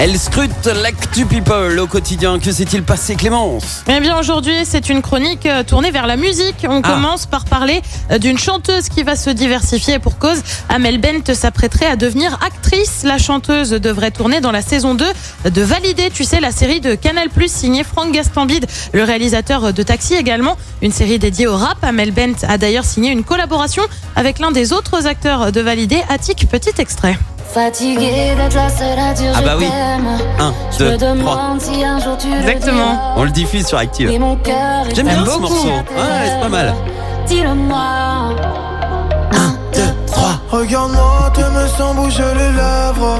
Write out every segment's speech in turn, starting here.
Elle scrute l'actu people au quotidien. Que s'est-il passé, Clémence Eh bien aujourd'hui, c'est une chronique euh, tournée vers la musique. On Ah. commence par parler euh, d'une chanteuse qui va se diversifier pour cause. Amel Bent s'apprêterait à devenir actrice. La chanteuse devrait tourner dans la saison 2 de Valider, tu sais, la série de Canal+, signée Franck Gastambide, le réalisateur de Taxi également. Une série dédiée au rap. Amel Bent a d'ailleurs signé une collaboration avec l'un des autres acteurs de Valider, Attic. Petit extrait. Fatigué d'être la seule à dire Ah bah je oui. t'aime. Un, Je deux, trois. demande si un jour tu le Exactement. diras. On le diffuse sur Active. J'aime bien J'aime ce beaucoup. morceau. Ouais, c'est pas mal. Dis-le-moi. Un, deux, trois. Regarde-moi, te me sens bouger les lèvres.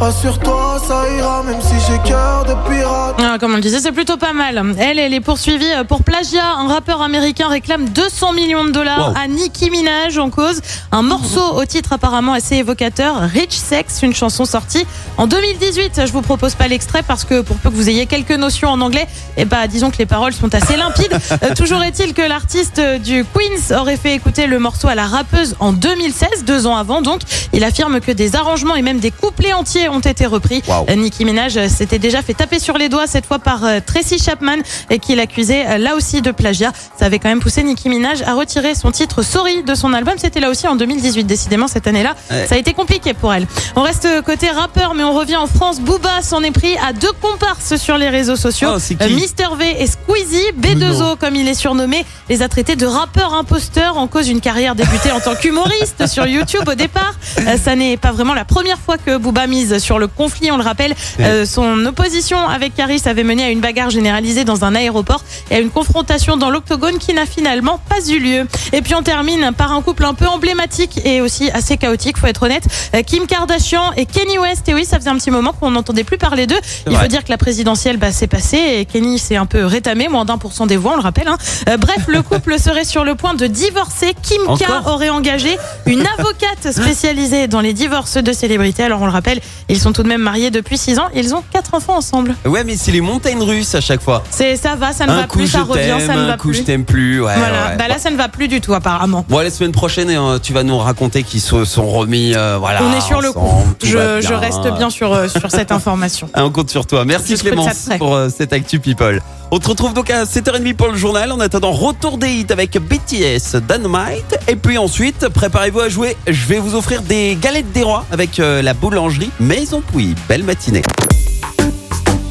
Rassure-toi, ça ira, même si j'ai cœur de pirate. Ah, comme on le disait, c'est plutôt pas mal. Elle, elle est poursuivie euh, pour plagiat. Un rappeur américain réclame 200 millions de dollars Wow. à Nicki Minaj en cause. Un morceau au titre apparemment assez évocateur, Rich Sex, une chanson sortie en 2018. Je vous propose pas l'extrait parce que pour peu que vous ayez quelques notions en anglais, eh bah, disons que les paroles sont assez limpides. Euh, toujours est-il que l'artiste du Queens aurait fait écouter le morceau à la rappeuse en 2016, deux ans avant donc. Il affirme que des arrangements et même des couplets entiers ont été repris. Wow. Euh, Nicki Minaj euh, s'était déjà fait taper sur les doigts cette fois par euh, Tracy Chapman et qui l'accusait là aussi de plagiat. Ça avait quand même poussé Nicki Minaj à retirer son titre Sorry de son album. C'était là aussi en 2018. Décidément cette année-là, Ouais. ça a été compliqué pour elle. On reste côté rappeur mais on revient en France. Booba s'en est pris à deux comparses sur les réseaux sociaux. Oh, Mister V et Squeezie, B2O comme il est surnommé, les a traités de rappeurs imposteurs en cause d'une carrière débutée en tant qu'humoriste sur YouTube au départ. Ça n'est pas vraiment la première fois que Booba mise sur le conflit, on le rappelle. Euh, son opposition avec Caris avait mené à une bagarre généralisée dans un aéroport et à une confrontation dans l'octogone qui n'a finalement pas eu lieu. Et puis on termine par un couple un peu emblématique et aussi assez chaotique, faut être honnête. Euh, Kim Kardashian et Kenny West. Et oui, ça faisait un petit moment qu'on n'entendait plus parler d'eux. Il faut dire que la présidentielle bah, s'est passée et Kenny s'est un peu rétamé, moins d'un pour cent des voix, on le rappelle. hein. Euh, bref, le couple serait sur le point de divorcer. Kim K aurait engagé une avocate spécialisée dans les divorces de célébrités. Alors on le rappelle, ils sont tout de même mariés depuis 6 ans. Ils ont quatre enfants ensemble. Ouais, mais c'est les montagnes russes à chaque fois. C'est ça va, ça ne Un va coup plus, ça revient, ça ne un va coup plus. je t'aime plus. Ouais, Voilà, ouais. bah là ça ne va plus du tout apparemment. Bon, la semaine prochaine, euh, tu vas nous raconter qu'ils se sont remis. euh, voilà. On est sur le coup. Je, reste bien sur, euh, sur cette information. Ah, On compte sur toi. Merci Je Clémence pour euh, cette Actu People. On te retrouve donc à 7h30 pour le journal. En attendant, retour des hits avec BTS, Dynamite. Et puis ensuite, préparez-vous à jouer. Je vais vous offrir des galettes des rois avec euh, la boulangerie Maison Pouille. Belle matinée.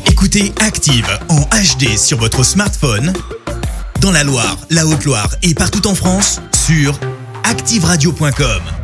Écoutez Active en HD sur votre smartphone, dans la Loire, la Haute-Loire et partout en France, sur activeradio.com.